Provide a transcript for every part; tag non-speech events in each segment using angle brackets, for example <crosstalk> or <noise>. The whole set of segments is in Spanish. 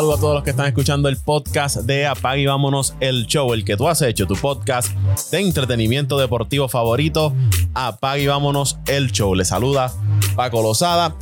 Saludos a todos los que están escuchando el podcast de Apague y Vámonos el Show, el que tú has hecho, tu podcast de entretenimiento deportivo favorito. Apague y Vámonos el Show. Le saluda Paco Lozada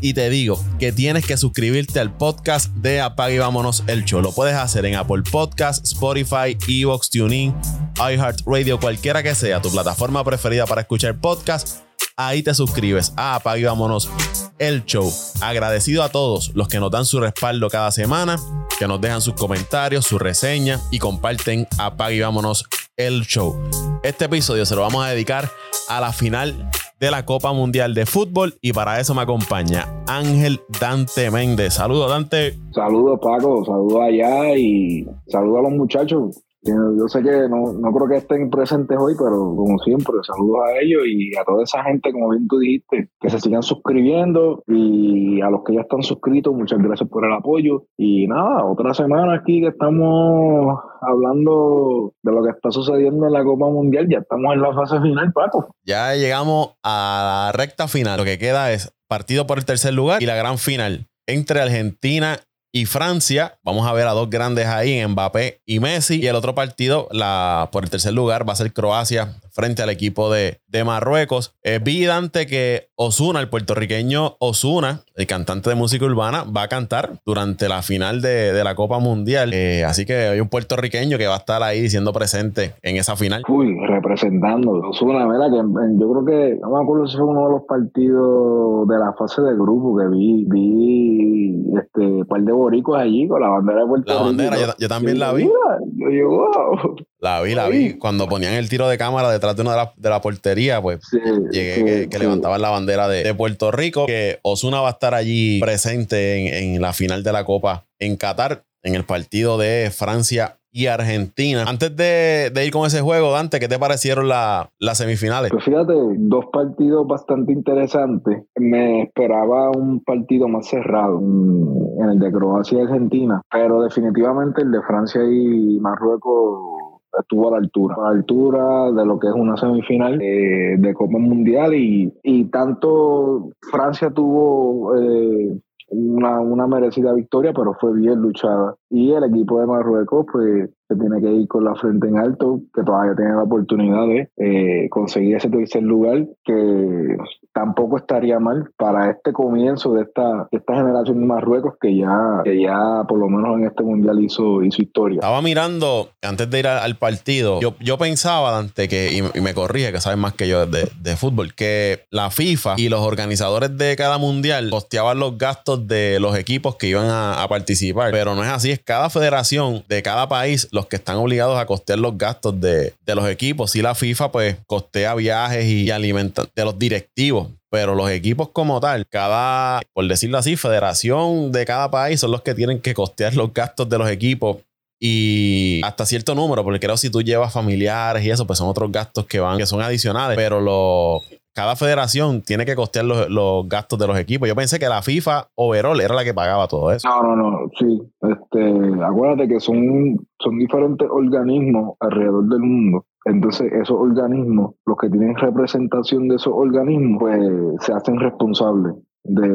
y te digo que tienes que suscribirte al podcast de Apague y Vámonos el Show. Lo puedes hacer en Apple Podcast, Spotify, Evox, TuneIn, iHeartRadio, cualquiera que sea tu plataforma preferida para escuchar podcast ahí te suscribes a Apague Vámonos el Show. Agradecido a todos los que nos dan su respaldo cada semana, que nos dejan sus comentarios, su reseña y comparten Apague y Vámonos el Show. Este episodio se lo vamos a dedicar a la final de la Copa Mundial de Fútbol y para eso me acompaña Ángel Dante Méndez. Saludos Dante. Saludos Paco, saludos allá y saludos a los muchachos. Yo sé que no, no creo que estén presentes hoy, pero como siempre, saludos a ellos y a toda esa gente, como bien tú dijiste, que se sigan suscribiendo y a los que ya están suscritos, muchas gracias por el apoyo. Y nada, otra semana aquí que estamos hablando de lo que está sucediendo en la Copa Mundial, ya estamos en la fase final, Paco. Ya llegamos a la recta final, lo que queda es partido por el tercer lugar y la gran final entre Argentina y Francia. Vamos a ver a dos grandes ahí, Mbappé y Messi. Y el otro partido, la, por el tercer lugar, va a ser Croacia frente al equipo de, de Marruecos. Es evidente que Osuna, el puertorriqueño Osuna, el cantante de música urbana, va a cantar durante la final de, de la Copa Mundial. Eh, así que hay un puertorriqueño que va a estar ahí siendo presente en esa final. Uy, representando. Osuna, ¿verdad? Que yo creo que, no me acuerdo si fue uno de los partidos de la fase de grupo que vi, vi este par de boricos allí con la bandera de Puerto La bandera, yo, yo, también la vi. Yo digo, wow. La vi, la vi. Cuando ponían el tiro de cámara detrás de una de la, de la portería, pues Sí, llegué sí, que, que sí. levantaban la bandera de, de Puerto Rico. Que Osuna va a estar allí presente en, en la final de la Copa en Qatar, en el partido de Francia y Argentina. Antes de, de ir con ese juego, Dante, ¿qué te parecieron la- las semifinales? Pues fíjate, dos partidos bastante interesantes. Me esperaba un partido más cerrado en el de Croacia y Argentina, pero definitivamente el de Francia y Marruecos estuvo a la altura, a la altura de lo que es una semifinal eh, de Copa Mundial y, y tanto Francia tuvo eh, una, una merecida victoria, pero fue bien luchada. Y el equipo de Marruecos, pues, se tiene que ir con la frente en alto, que todavía tiene la oportunidad de eh, conseguir ese tercer lugar, que tampoco estaría mal para este comienzo de esta, de esta generación de Marruecos que ya, que ya por lo menos en este mundial hizo, hizo historia. Estaba mirando, antes de ir al partido, yo, yo pensaba, Dante, que, y, me corrige, que sabes más que yo de, de fútbol, que la FIFA y los organizadores de cada mundial costeaban los gastos de los equipos que iban a, a participar. Pero no es así, es cada federación de cada país los que están obligados a costear los gastos de, de los equipos. Si la FIFA, pues, costea viajes y alimenta de los directivos. Pero los equipos como tal, cada, por decirlo así, federación de cada país son los que tienen que costear los gastos de los equipos y hasta cierto número, porque creo que si tú llevas familiares y eso, pues son otros gastos que van, que son adicionales, pero lo, cada federación tiene que costear los, los gastos de los equipos. Yo pensé que la FIFA overall era la que pagaba todo eso. No, no, no, sí. Este, acuérdate que son, son diferentes organismos alrededor del mundo. Entonces, esos organismos, los que tienen representación de esos organismos, pues se hacen responsables de,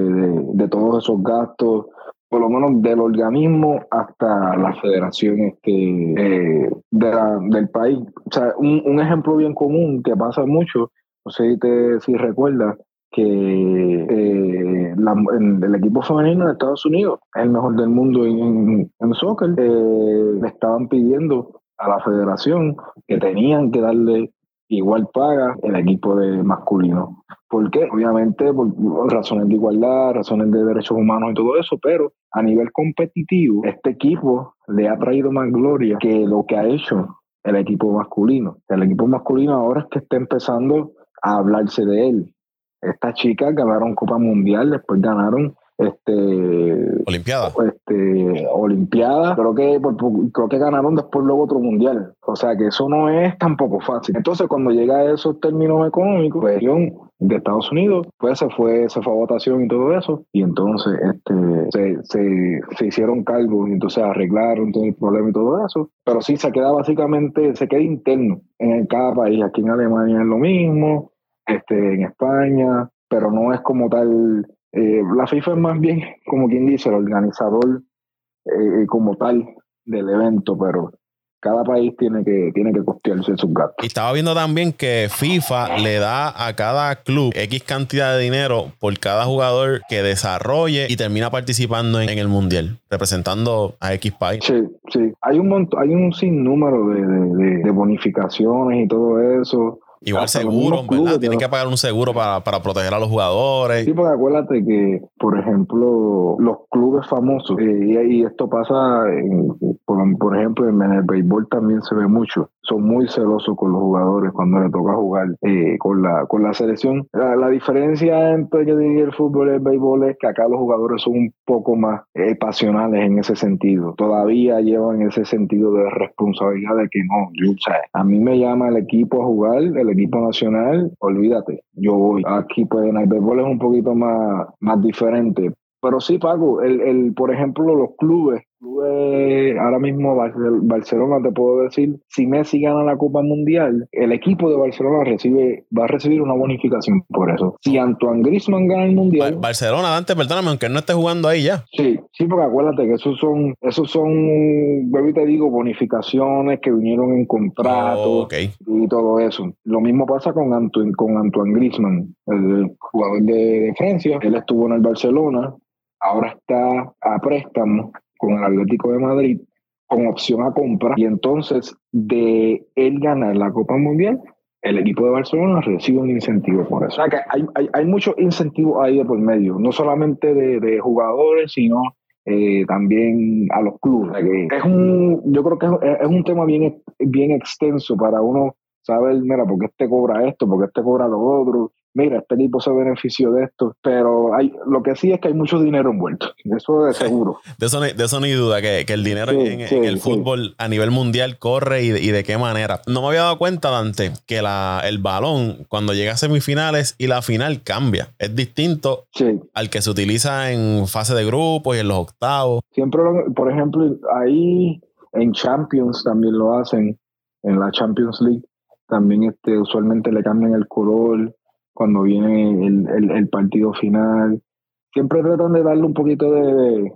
de, todos esos gastos, por lo menos del organismo hasta la federación este, eh, la- del país. O sea, un, un ejemplo bien común que pasa mucho, no sé si, te, si recuerdas, que eh, el equipo femenino de Estados Unidos es el mejor del mundo en, en soccer. eh, le estaban pidiendo a la federación que tenían que darle igual paga el equipo de masculino. ¿Por qué? Obviamente por razones de igualdad, razones de derechos humanos y todo eso, pero a nivel competitivo, este equipo le ha traído más gloria que lo que ha hecho el equipo masculino. El equipo masculino ahora es que está empezando a hablarse de él. Estas chicas ganaron Copa Mundial, después ganaron este Olimpiada. este Olimpiada, creo que creo que ganaron después luego otro mundial. O sea que eso no es tampoco fácil. Entonces, cuando llega a esos términos económicos, pues, de Estados Unidos, pues se fue, se fue a votación y todo eso, y entonces este se, se, se hicieron cargos y entonces arreglaron todo el problema y todo eso. Pero sí se queda básicamente, se queda interno en cada país. Aquí en Alemania es lo mismo, este, en España, pero no es como tal. eh, la FIFA es más bien, como quien dice, el organizador eh, como tal del evento, pero cada país tiene que, tiene que costearse sus gastos. Y estaba viendo también que FIFA le da a cada club X cantidad de dinero por cada jugador que desarrolle y termina participando en, el mundial, representando a X país. Sí, sí. Hay un hay un sinnúmero de, de bonificaciones y todo eso. Igual seguro, ¿verdad? Tienen que pagar un seguro para, proteger a los jugadores. Sí, porque acuérdate que, por ejemplo, los clubes famosos, eh, y, esto pasa, por, ejemplo, en el béisbol también se ve mucho, son muy celosos con los jugadores cuando les toca jugar eh, con, la, con la selección. La, diferencia entre el fútbol y el béisbol es que acá los jugadores son un poco más eh, pasionales en ese sentido. Todavía llevan ese sentido de responsabilidad de que no, yo, o a mí me llama el equipo a jugar, el equipo nacional, olvídate, yo voy. Aquí pues en el béisbol es un poquito más, más diferente. Pero sí, Paco, el, el, por ejemplo, los clubes ahora mismo Barcelona te puedo decir, si Messi gana la Copa Mundial, el equipo de Barcelona recibe, va a recibir una bonificación por eso. Si Antoine Griezmann gana el Mundial... Barcelona, Dante, perdóname, aunque no esté jugando ahí ya. Sí, sí, porque acuérdate que esos son, esos son, yo te digo, bonificaciones que vinieron en contrato oh, y todo eso. Lo mismo pasa con Antoine, con Antoine Griezmann, el jugador de Francia. Él estuvo en el Barcelona, ahora está a préstamo con el Atlético de Madrid con opción a compra y entonces de él ganar la Copa Mundial, el equipo de Barcelona recibe un incentivo por eso. O sea que hay, hay, hay muchos incentivos ahí de por medio, no solamente de, jugadores, sino eh, también a los clubes. es un, yo creo que es, es, un tema bien, bien extenso para uno saber, mira, por qué este cobra esto, por qué este cobra lo otro, mira, este equipo se benefició de esto, pero hay, lo que sí es que hay mucho dinero envuelto, eso es seguro. de, eso, de eso no hay duda, que, el dinero en, el fútbol a nivel mundial corre y de, qué manera. No me había dado cuenta, Dante, que la, el balón cuando llega a semifinales y la final cambia. Es distinto al que se utiliza en fase de grupos y en los octavos. Siempre, por ejemplo, ahí en Champions también lo hacen, en la Champions League también este, usualmente le cambian el color cuando viene el, partido final. Siempre tratan de darle un poquito de,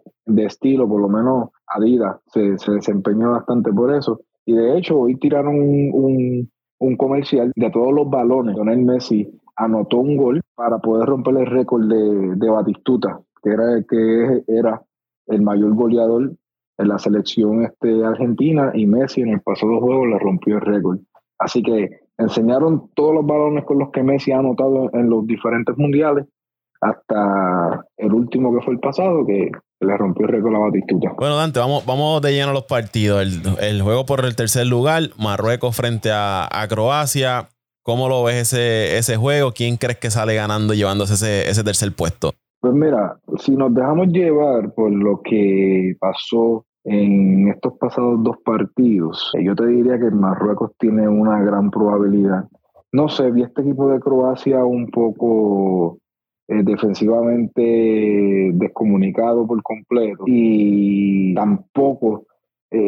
estilo, por lo menos Adidas se, se desempeñó bastante por eso. Y de hecho, hoy tiraron un, comercial de todos los balones. Lionel Messi anotó un gol para poder romper el récord de, de Batistuta, que era, que era el mayor goleador en la selección este, argentina, y Messi en el pasado juego le rompió el récord. Así que enseñaron todos los balones con los que Messi ha anotado en los diferentes mundiales hasta el último que fue el pasado, que le rompió el récord a Batistuta. Bueno, Dante, vamos, vamos de lleno a los partidos. El, juego por el tercer lugar, Marruecos frente a, Croacia. ¿Cómo lo ves ese, ese juego? ¿Quién crees que sale ganando llevándose ese, ese tercer puesto? Pues mira, si nos dejamos llevar por lo que pasó en estos pasados dos partidos, yo te diría que Marruecos tiene una gran probabilidad. No sé, vi este equipo de Croacia un poco eh, defensivamente descomunicado por completo y tampoco eh,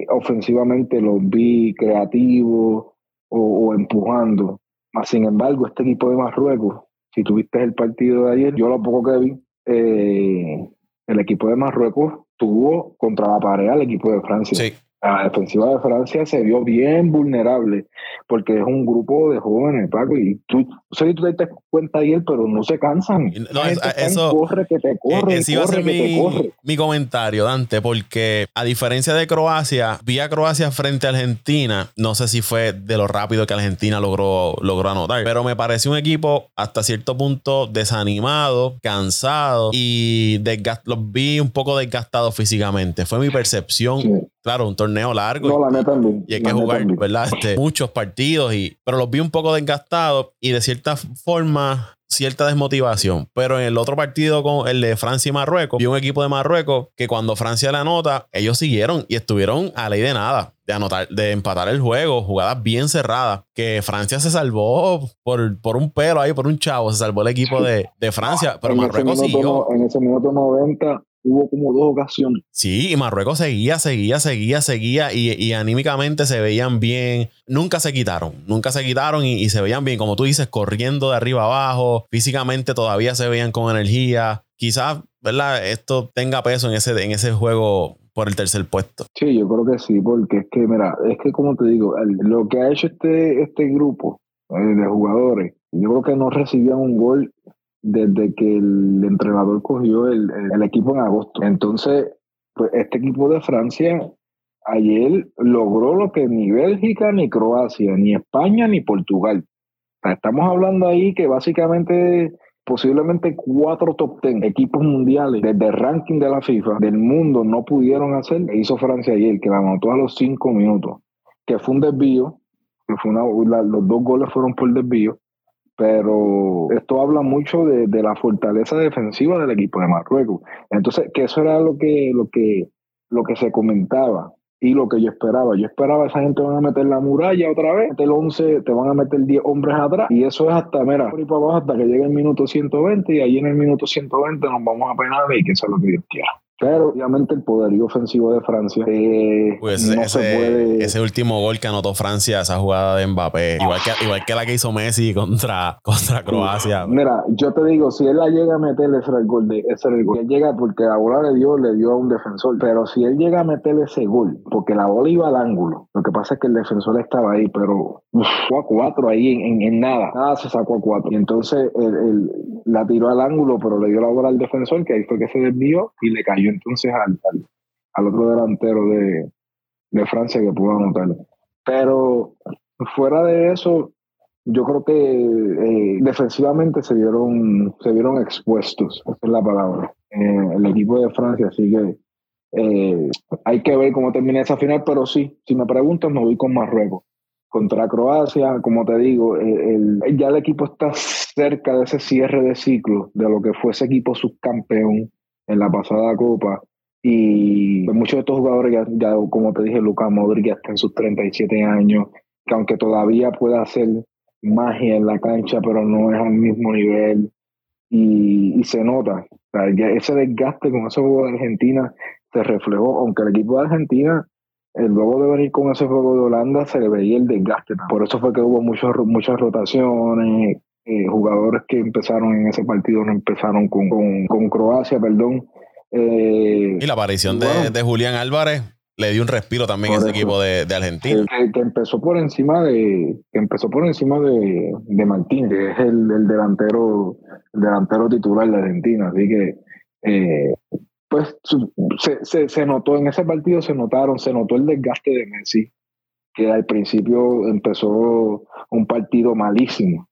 eh, ofensivamente los vi creativos o, empujando. Sin embargo, este equipo de Marruecos, si tuviste el partido de ayer, yo lo poco que vi, el equipo de Marruecos tuvo contra la pared al equipo de Francia. La defensiva de Francia se vio bien vulnerable porque es un grupo de jóvenes, Paco, y tú, no sé tú te das cuenta ayer, pero no se cansan. No, eso corre que te corre, ese iba a ser mi, mi, comentario, Dante, porque a diferencia de Croacia, vi a Croacia frente a Argentina, no sé si fue de lo rápido que Argentina logró, logró anotar, pero me pareció un equipo hasta cierto punto desanimado, cansado y los vi un poco desgastados físicamente. Fue mi percepción. Claro, un torneo largo. No, la neta Y hay que jugar, ¿verdad? Este, muchos partidos, y, pero los vi un poco desgastados y de cierta forma cierta desmotivación. Pero en el otro partido, con el de Francia y Marruecos, vi un equipo de Marruecos que cuando Francia le anota, ellos siguieron y estuvieron a ley de nada. De anotar, de empatar el juego, jugadas bien cerradas. Que Francia se salvó por, por un pelo ahí, por un chavo, se salvó el equipo de, Francia. Pero Marruecos siguió. en ese minuto 90 hubo como dos ocasiones. Sí, y Marruecos seguía, seguía, seguía, seguía y, anímicamente se veían bien. Nunca se quitaron, nunca se quitaron y, se veían bien, como tú dices, corriendo de arriba abajo. Físicamente todavía se veían con energía. Quizás ¿verdad? Esto tenga peso en ese, en ese juego por el tercer puesto. Sí, yo creo que sí, porque es que, mira, es que como te digo, lo que ha hecho este, este grupo eh, de jugadores, yo creo que no recibían un gol desde que el entrenador cogió el, el, equipo en agosto. Entonces, pues este equipo de Francia ayer logró lo que ni Bélgica, ni Croacia, ni España, ni Portugal. estamos hablando ahí que básicamente posiblemente cuatro top ten equipos mundiales desde el ranking de la FIFA del mundo no pudieron hacer, hizo Francia ayer, que la anotó a los cinco minutos, que fue un desvío, los dos goles fueron por desvío, pero esto habla mucho de, de, la fortaleza defensiva del equipo de Marruecos. Entonces, que eso era lo que, lo que, lo que se comentaba y lo que yo esperaba. Yo esperaba esa gente van a meter la muralla otra vez, el 11, te van a meter 10 hombres atrás y eso es hasta, mira, por ahí para abajo hasta que llegue el minuto 120 y ahí en el minuto 120 nos vamos a penar y que eso es lo que Dios quiera. Pero obviamente el poderío ofensivo de Francia eh, pues no ese, se puede... ese último gol que anotó Francia, esa jugada de Mbappé, igual que, igual que la que hizo Messi contra, <laughs> contra Croacia. Mira, yo te digo, si él la llega a meter, ese era el gol. De, ese era el gol. Él llega porque la bola le dio, le dio a un defensor. Pero si él llega a meter ese gol, porque la bola iba al ángulo, lo que pasa es que el defensor estaba ahí, pero fue a cuatro ahí en, en, nada. Nada se sacó a cuatro. Y entonces él, la tiró al ángulo, pero le dio la bola al defensor, que ahí fue que se desvió y le cayó entonces al, al, otro delantero de, de, Francia que pudo anotar. Pero fuera de eso, yo creo que eh, defensivamente se vieron, se vieron expuestos, esa es la palabra, eh, el equipo de Francia, así que eh, hay que ver cómo termina esa final, pero sí, si me preguntan, me voy con Marruecos. Contra Croacia, como te digo, el, ya el equipo está cerca de ese cierre de ciclo de lo que fue ese equipo subcampeón en la pasada Copa. Y pues, muchos de estos jugadores, ya, como te dije, Lucas Modric ya está en sus 37 años, que aunque todavía puede hacer magia en la cancha, pero no es al mismo nivel. Y, se nota. ese desgaste con ese juego de Argentina se reflejó, aunque el equipo de Argentina, luego de venir con ese juego de Holanda, se le veía el desgaste. Por eso fue que hubo muchos, muchas rotaciones, eh, jugadores que empezaron en ese partido no empezaron con, con, Croacia, perdón. Eh, y la aparición de, Julián Álvarez le dio un respiro también a ese equipo de, Argentina. Que, empezó por encima de, que empezó por encima de, de Martín, que es el, delantero, delantero titular de Argentina. Así que eh, pues se, se, se, notó en ese partido, se notaron, se notó el desgaste de Messi, que al principio empezó un partido malísimo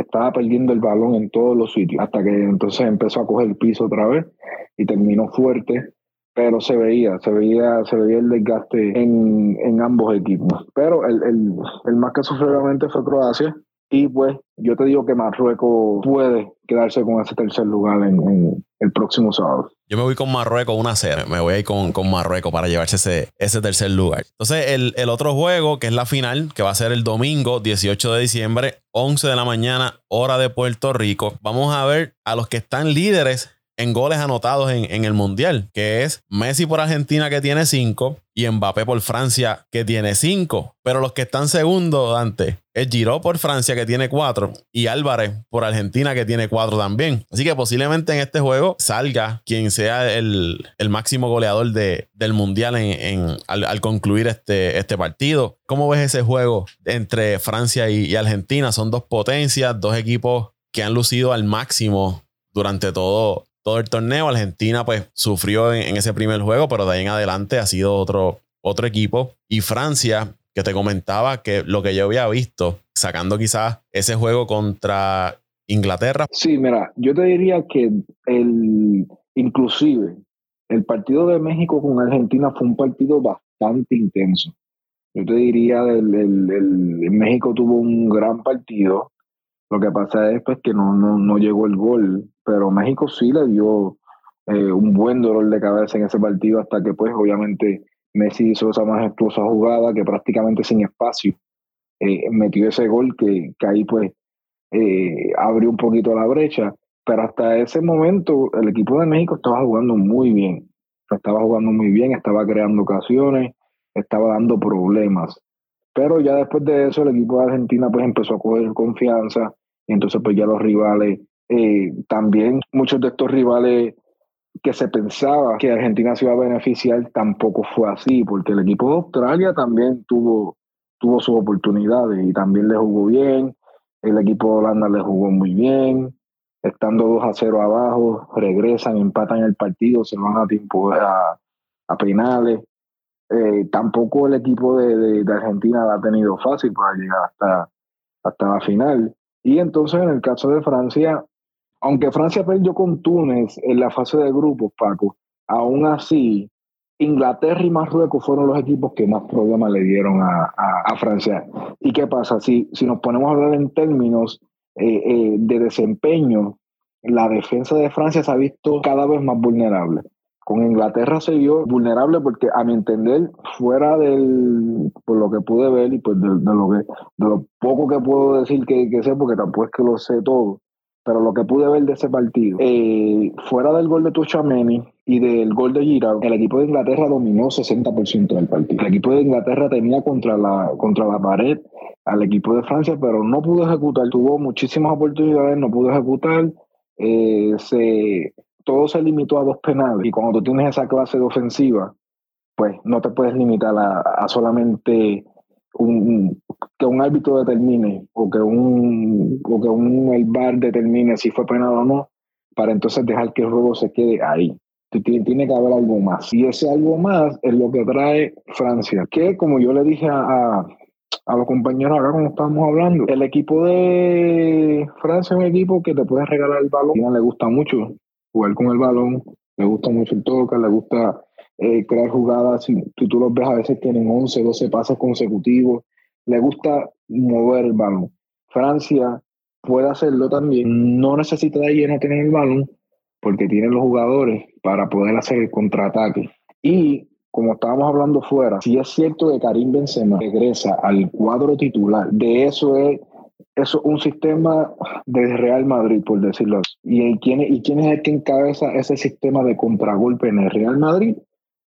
estaba perdiendo el balón en todos los sitios, hasta que entonces empezó a coger el piso otra vez y terminó fuerte, pero se veía, se veía, se veía el desgaste en, en ambos equipos. Pero el, el, el más que sufrió realmente fue Croacia, y pues yo te digo que Marruecos puede quedarse con ese tercer lugar en, el próximo sábado. Yo me voy con Marruecos una serie. Me voy a ir con, con Marruecos para llevarse ese, ese tercer lugar. Entonces, el, el, otro juego, que es la final, que va a ser el domingo 18 de diciembre, 11 de la mañana, hora de Puerto Rico. Vamos a ver a los que están líderes en goles anotados en, el Mundial, que es Messi por Argentina que tiene 5 y Mbappé por Francia que tiene 5. Pero los que están segundo, Dante, es Giroud por Francia que tiene 4 y Álvarez por Argentina que tiene 4 también. Así que posiblemente en este juego salga quien sea el, máximo goleador de, del Mundial en, al, concluir este, este partido. ¿Cómo ves ese juego entre Francia y Argentina? Son dos potencias, dos equipos que han lucido al máximo durante todo, todo el torneo. Argentina pues sufrió en, ese primer juego, pero de ahí en adelante ha sido otro, otro equipo. Y Francia, que te comentaba que lo que yo había visto, sacando quizás ese juego contra Inglaterra. Sí, mira, yo te diría que el, inclusive el partido de México con Argentina fue un partido bastante intenso. Yo te diría, el, México tuvo un gran partido. Lo que pasa es pues, que no, no, no llegó el gol pero México sí le dio eh, un buen dolor de cabeza en ese partido hasta que pues obviamente Messi hizo esa majestuosa jugada que prácticamente sin espacio eh, metió ese gol que, ahí pues eh, abrió un poquito la brecha, pero hasta ese momento el equipo de México estaba jugando muy bien, estaba jugando muy bien, estaba creando ocasiones, estaba dando problemas, pero ya después de eso el equipo de Argentina pues empezó a coger confianza y entonces pues ya los rivales eh, también muchos de estos rivales que se pensaba que Argentina se iba a beneficiar tampoco fue así, porque el equipo de Australia también tuvo, tuvo sus oportunidades y también le jugó bien. El equipo de Holanda le jugó muy bien. Estando 2 a 0 abajo, regresan, empatan el partido, se van a tiempo a, a penales. Eh, tampoco el equipo de, de, Argentina ha tenido fácil para llegar hasta, hasta la final. Y entonces en el caso de Francia, aunque Francia perdió con Túnez en la fase de grupos, Paco, aún así Inglaterra y Marruecos fueron los equipos que más problemas le dieron a, a, Francia. ¿Y qué pasa? Si, si nos ponemos a hablar en términos eh, eh, de desempeño, la defensa de Francia se ha visto cada vez más vulnerable. Con Inglaterra se vio vulnerable porque, a mi entender, fuera del, por lo que pude ver y pues de, lo, que, de lo poco que puedo decir que, que sé, porque tampoco es que lo sé todo, pero lo que pude ver de ese partido, eh, fuera del gol de Tuchameni y del gol de Giroud, el equipo de Inglaterra dominó 60% del partido. El equipo de Inglaterra tenía contra la, contra la pared al equipo de Francia, pero no pudo ejecutar. Tuvo muchísimas oportunidades, no pudo ejecutar. Eh, se, todo se limitó a dos penales. Y cuando tú tienes esa clase de ofensiva, pues no te puedes limitar a solamente un, que un árbitro determine o que un, o que un el bar determine si fue penal o no, para entonces dejar que el juego se quede ahí. Tiene, tiene que haber algo más. Y ese algo más es lo que trae Francia, que como yo le dije a, a, los compañeros acá cuando estábamos hablando, el equipo de Francia es un equipo que te puede regalar el balón. A le gusta mucho jugar con el balón, le gusta mucho el toque, le gusta eh, crear jugadas. Tú, los ves, a veces tienen 11, 12 pasos consecutivos. Le gusta mover el balón. Francia puede hacerlo también. No necesita de lleno tener el balón porque tiene los jugadores para poder hacer el contraataque. Y como estábamos hablando fuera, si es cierto que Karim Benzema regresa al cuadro titular, de eso es eso un sistema de Real Madrid, por decirlo así. ¿Y quién, ¿Y quién es el que encabeza ese sistema de contragolpe en el Real Madrid?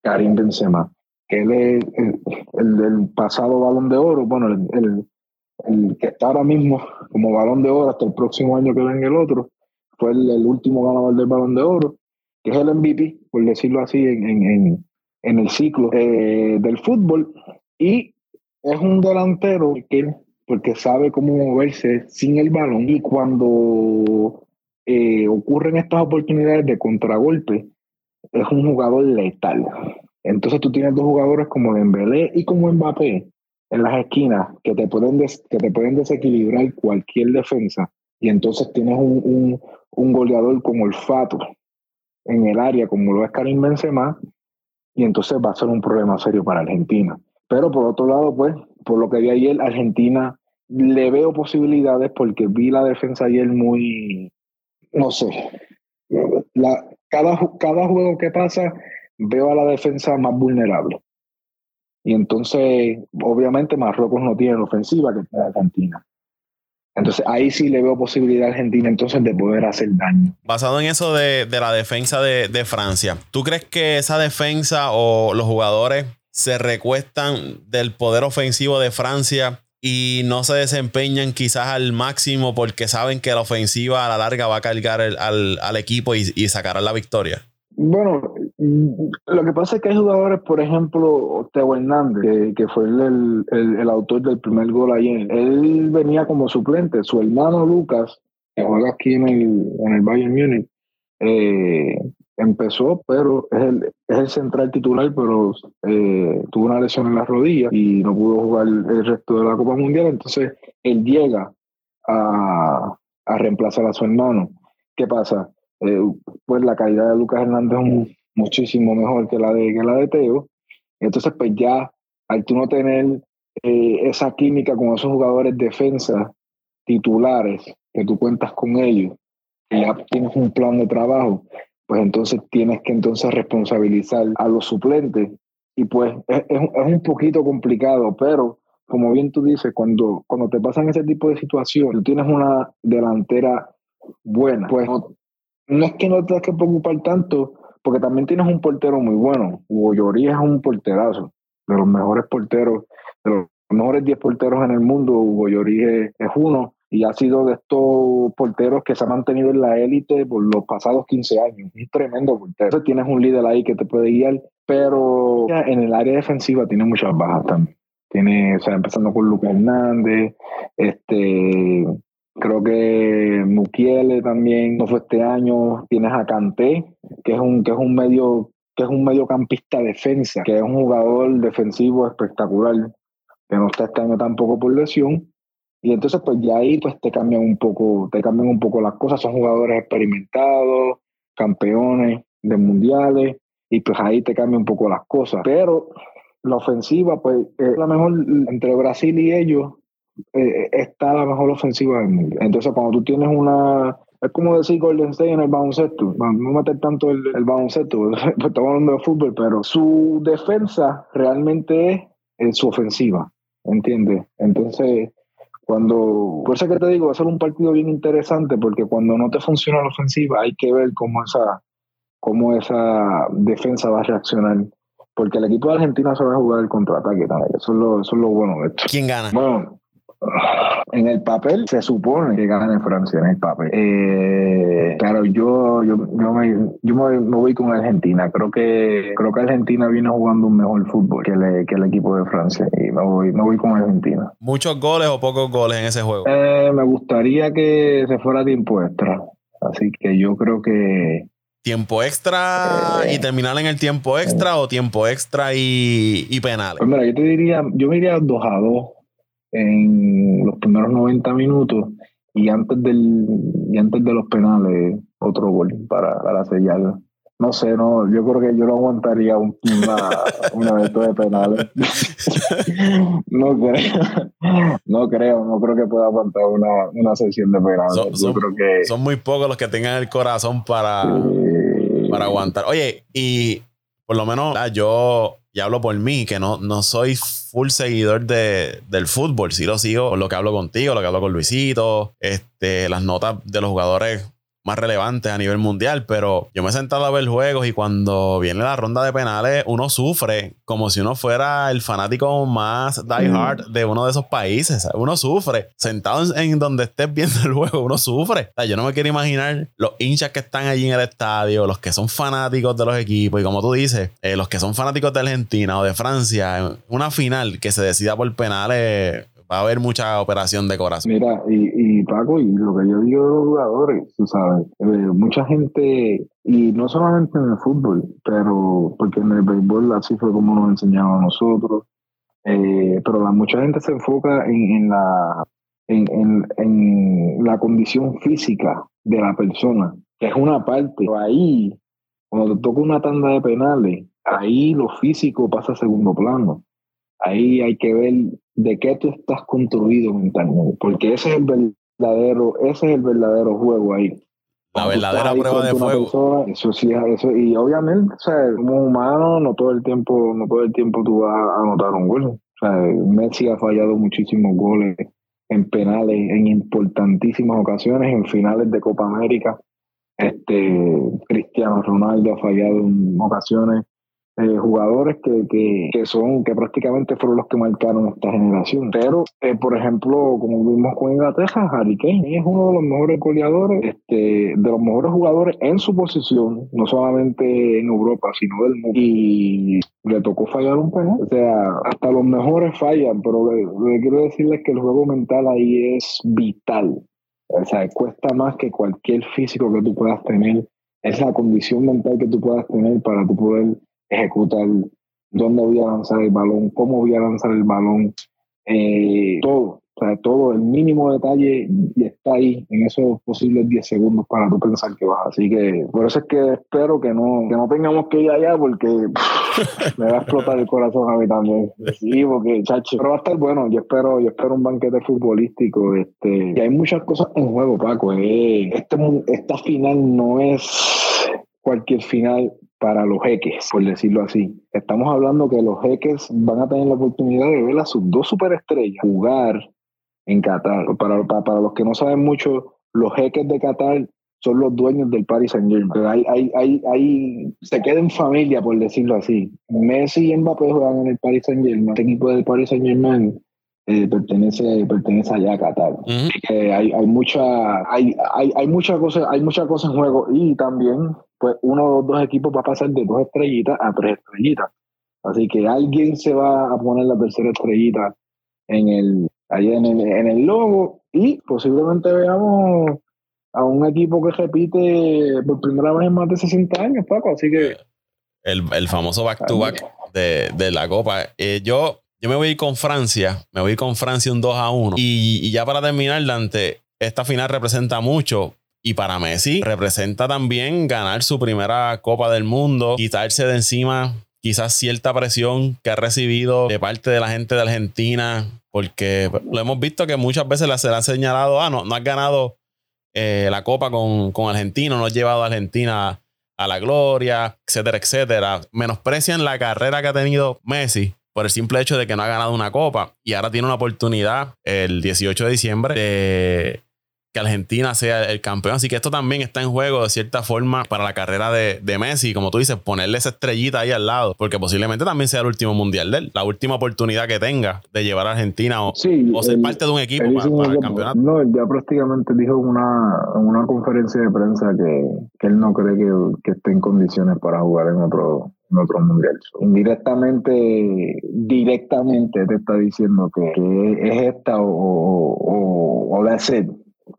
Karim Benzema, él es el, del pasado balón de oro, bueno, el, el, que está ahora mismo como balón de oro hasta el próximo año que venga el otro, fue el, último ganador del balón de oro, que es el MVP, por decirlo así, en, en, en el ciclo eh, del fútbol, y es un delantero que, porque sabe cómo moverse sin el balón, y cuando eh, ocurren estas oportunidades de contragolpe, es un jugador letal. Entonces tú tienes dos jugadores como Dembélé y como Mbappé en las esquinas que te pueden, que te pueden desequilibrar cualquier defensa. Y entonces tienes un, un, un goleador como olfato en el área, como lo es Karim Benzema, y entonces va a ser un problema serio para Argentina. Pero por otro lado, pues, por lo que vi ayer, Argentina le veo posibilidades porque vi la defensa ayer muy, no sé, la, cada, cada juego que pasa veo a la defensa más vulnerable. Y entonces, obviamente, Marruecos no tiene la ofensiva que tiene Argentina. Entonces ahí sí le veo posibilidad a Argentina entonces de poder hacer daño. Basado en eso de, de la defensa de, de, Francia, ¿tú crees que esa defensa o los jugadores se recuestan del poder ofensivo de Francia y no se desempeñan quizás al máximo porque saben que la ofensiva a la larga va a cargar al, al, equipo y, y sacará la victoria? Bueno, lo que pasa es que hay jugadores, por ejemplo, Teo Hernández, que, fue el, el, el, autor del primer gol ayer, él venía como suplente. Su hermano Lucas, que juega aquí en el, en el Bayern Múnich, eh, empezó, pero es el, es el central titular, pero eh, tuvo una lesión en la rodilla y no pudo jugar el resto de la Copa Mundial. Entonces, él llega a, a reemplazar a su hermano. ¿Qué pasa? Eh, pues la calidad de Lucas Hernández es muchísimo mejor que la de, que la de Teo. Entonces, pues ya, al tú no tener eh, esa química con esos jugadores defensa titulares, que tú cuentas con ellos, que ya tienes un plan de trabajo, pues entonces tienes que entonces responsabilizar a los suplentes. Y pues es, un poquito complicado, pero como bien tú dices, cuando, cuando te pasan ese tipo de situaciones, tú tienes una delantera buena, pues no, es que no te tengas que preocupar tanto, porque también tienes un portero muy bueno. Hugo Llorí es un porterazo, de los mejores porteros, de los mejores 10 porteros en el mundo, Hugo Llorí es, uno. Y ha sido de estos porteros que se ha mantenido en la élite por los pasados 15 años. Un tremendo portero. Entonces tienes un líder ahí que te puede guiar, pero en el área defensiva tiene muchas bajas también. Tiene, o sea, empezando con Lucas Hernández, este, creo que Mukiele también no fue este año. Tienes a Kanté, que es un, que es un medio, que es un mediocampista defensa, que es un jugador defensivo espectacular, que no está este año tampoco por lesión. Y entonces, pues ya ahí pues te cambian un poco, te cambian un poco las cosas. Son jugadores experimentados, campeones de mundiales, y pues ahí te cambia un poco las cosas. Pero la ofensiva, pues, es la mejor entre Brasil y ellos, eh, está la mejor ofensiva del mundo. Entonces, cuando tú tienes una. Es como decir Golden State en el baloncesto. No meter tanto el, el baloncesto, <laughs> pues estamos hablando de fútbol, pero su defensa realmente es su ofensiva. ¿Entiendes? Entonces, cuando. Por eso que te digo, va a ser un partido bien interesante, porque cuando no te funciona la ofensiva, hay que ver cómo esa, cómo esa defensa va a reaccionar porque el equipo de Argentina se va a jugar el contraataque también. Eso es lo, eso es lo bueno de esto. ¿Quién gana? Bueno, en el papel se supone que gana Francia, en el papel. Eh, claro, yo, yo, yo, me, yo me, voy con Argentina. Creo que creo que Argentina viene jugando un mejor fútbol que el, que el equipo de Francia. Y me voy, me voy con Argentina. ¿Muchos goles o pocos goles en ese juego? Eh, me gustaría que se fuera tiempo extra. Así que yo creo que ¿Tiempo extra y eh. terminar en el tiempo extra o tiempo extra y, y penales? Pues mira, yo te diría, yo me iría 2 a 2 en los primeros 90 minutos y antes del y antes de los penales otro gol para, para. No sé, no, yo creo que yo no aguantaría una, <laughs> una de de penales. <laughs> no creo, no creo, no creo que pueda aguantar una, una sesión de penales. Son, yo creo que, son muy pocos los que tengan el corazón para, para aguantar. Oye, y por lo menos yo y hablo por mí, que no, no soy full seguidor de, del fútbol, sí lo sigo lo que hablo contigo, lo que hablo con Luisito, este, las notas de los jugadores más relevantes a nivel mundial, pero yo me he sentado a ver juegos y cuando viene la ronda de penales, uno sufre como si uno fuera el fanático más die hard de uno de esos países. Uno sufre. Sentado en, donde estés viendo el juego, uno sufre. yo no me quiero imaginar los hinchas que están allí en el estadio, los que son fanáticos de los equipos y como tú dices, eh, los que son fanáticos de Argentina o de Francia, una final que se decida por penales va a haber mucha operación de corazón. Mira, y, Paco, y lo que yo digo de los jugadores, tú sabes, eh, mucha gente, y no solamente en el fútbol, pero porque en el béisbol así fue como nos enseñaron a nosotros, eh, pero la, mucha gente se enfoca en, la, en, en, la condición física de la persona, que es una parte, pero ahí, cuando te toca una tanda de penales, ahí lo físico pasa a segundo plano. Ahí hay que ver de qué tú estás construido mentalmente, porque ese es el verdadero, ese es el verdadero juego ahí. La verdadera prueba de fuego. eso sí, eso, y obviamente, o sea, como humano, no todo el tiempo, no todo el tiempo tú vas a anotar un gol. O sea, Messi ha fallado muchísimos goles en penales, en importantísimas ocasiones, en finales de Copa América. Este Cristiano Ronaldo ha fallado en ocasiones eh, jugadores que, que, que, son, que prácticamente fueron los que marcaron esta generación. Pero, eh, por ejemplo, como vimos con Inglaterra, Harry Kane es uno de los mejores goleadores, este, de los mejores jugadores en su posición, no solamente en Europa, sino del mundo. Y le tocó fallar un penal. O sea, hasta los mejores fallan, pero lo que quiero decirles es que el juego mental ahí es vital. O sea, cuesta más que cualquier físico que tú puedas tener. Es la condición mental que tú puedas tener para tú poder ejecutar dónde voy a lanzar el balón, cómo voy a lanzar el balón, eh, todo. O sea, todo, el mínimo detalle está ahí en esos posibles 10 segundos para tú pensar que vas. Así que por eso es que espero que no, que no tengamos que ir allá porque me va a explotar el corazón a mí también. Sí, porque, chacho, pero va a estar bueno. Yo espero, yo espero un banquete futbolístico. Este, y hay muchas cosas en juego, Paco. Eh, este, esta final no es cualquier final para los jeques, por decirlo así. Estamos hablando que los jeques van a tener la oportunidad de ver a sus dos superestrellas jugar en Qatar. Para, para, los que no saben mucho, los jeques de Qatar son los dueños del Paris Saint Germain. Hay, hay, hay, hay, se queda en familia, por decirlo así. Messi y Mbappé juegan en el Paris Saint Germain. Este equipo del Paris Saint Germain eh, pertenece, pertenece allá a Qatar. hay, hay mucha, hay, hay, hay muchas cosas, hay muchas cosas en juego y también, pues, uno o dos equipos va a pasar de dos estrellitas a tres estrellitas. Así que alguien se va a poner la tercera estrellita en el, ahí en el, en el logo y posiblemente veamos a un equipo que repite por primera vez en más de 60 años, Paco. Así que. El, el famoso back-to-back de, de, la Copa. Eh, yo, yo me voy a ir con Francia. Me voy con Francia un 2 a 1. Y, y ya para terminar, Dante, esta final representa mucho. Y para Messi representa también ganar su primera Copa del Mundo, quitarse de encima quizás cierta presión que ha recibido de parte de la gente de Argentina, porque lo hemos visto que muchas veces se le ha señalado, ah, no, no has ganado eh, la Copa con, con Argentina, no has llevado a Argentina a la gloria, etcétera, etcétera. Menosprecian la carrera que ha tenido Messi por el simple hecho de que no ha ganado una copa y ahora tiene una oportunidad el 18 de diciembre de Argentina sea el campeón. Así que esto también está en juego de cierta forma para la carrera de, de, Messi. Como tú dices, ponerle esa estrellita ahí al lado, porque posiblemente también sea el último mundial de él, la última oportunidad que tenga de llevar a Argentina o, o ser parte de un equipo para, el campeonato. No, ya prácticamente dijo en una, una conferencia de prensa que, que él no cree que, que esté en condiciones para jugar en otro, en otro mundial. Indirectamente, directamente te está diciendo que, que es esta o, o, o la sed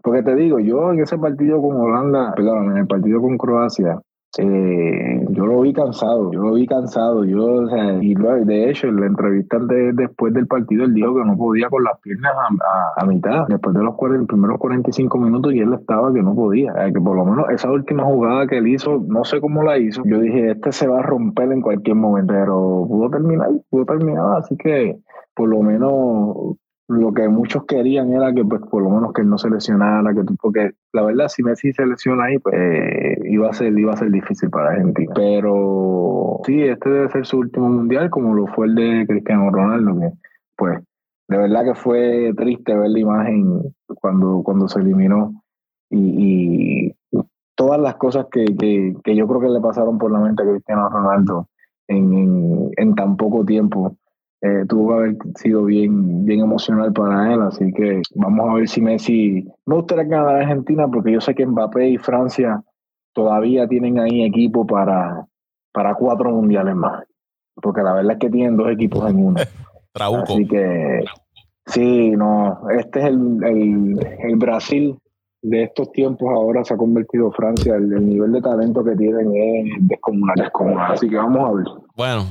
porque te digo, yo en ese partido con Holanda, perdón, en el partido con Croacia, eh, yo lo vi cansado, yo lo vi cansado, yo, o sea, de hecho, en la entrevista de, después del partido, él dijo que no podía con las piernas a, mitad, después de los primeros 45 minutos, y él estaba que no podía, que por lo menos esa última jugada que él hizo, no sé cómo la hizo, yo dije, este se va a romper en cualquier momento, pero pudo terminar, pudo terminar, así que por lo menos lo que muchos querían era que pues por lo menos que él no se lesionara, que porque la verdad si Messi se lesiona ahí pues iba a ser iba a ser difícil para Argentina. Pero sí, este debe ser su último mundial como lo fue el de Cristiano Ronaldo que pues de verdad que fue triste ver la imagen cuando cuando se eliminó y, todas las cosas que, que, yo creo que le pasaron por la mente a Cristiano Ronaldo en, en tan poco tiempo eh, tuvo que haber sido bien, bien emocional para él, así que vamos a ver si Messi, me gustaría ganar a Argentina porque yo sé que Mbappé y Francia todavía tienen ahí equipo para, para cuatro mundiales más, porque la verdad es que tienen dos equipos en uno. <laughs> Así que sí, no, este es el, el, el, Brasil de estos tiempos ahora se ha convertido Francia, el, el nivel de talento que tienen es descomunal, descomunal, así que vamos a ver. Bueno,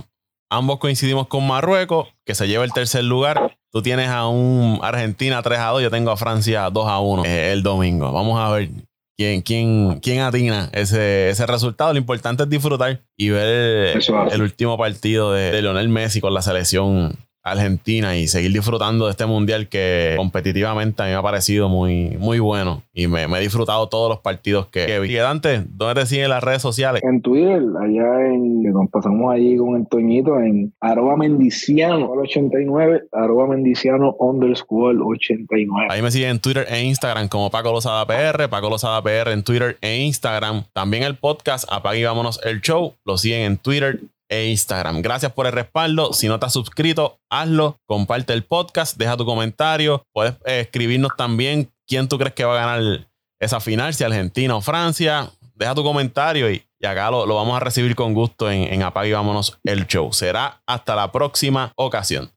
Ambos coincidimos con Marruecos, que se lleva el tercer lugar. Tú tienes a un Argentina 3 a 2, yo tengo a Francia 2 a 1 eh, el domingo. Vamos a ver quién, quién, quién atina ese, ese resultado. Lo importante es disfrutar y ver el, último partido de, de Lionel Messi con la selección Argentina y seguir disfrutando de este mundial que competitivamente a mí me ha parecido muy, muy bueno y me, he disfrutado todos los partidos que, vi. Y Dante, ¿dónde te siguen las redes sociales? En Twitter, allá en, nos pasamos allí con el Toñito en arroba mendiciano 89, arroba mendiciano underscore 89. Ahí me siguen en Twitter e Instagram como Paco Lozada PR, Paco Lozada PR en Twitter e Instagram. También el podcast Apague y Vámonos el Show, lo siguen en Twitter e Instagram. Gracias por el respaldo. Si no te has suscrito, hazlo. Comparte el podcast, deja tu comentario. Puedes eh, escribirnos también quién tú crees que va a ganar esa final, si Argentina o Francia. Deja tu comentario y, acá lo, vamos a recibir con gusto en, en Apague y Vámonos el show. Será hasta la próxima ocasión.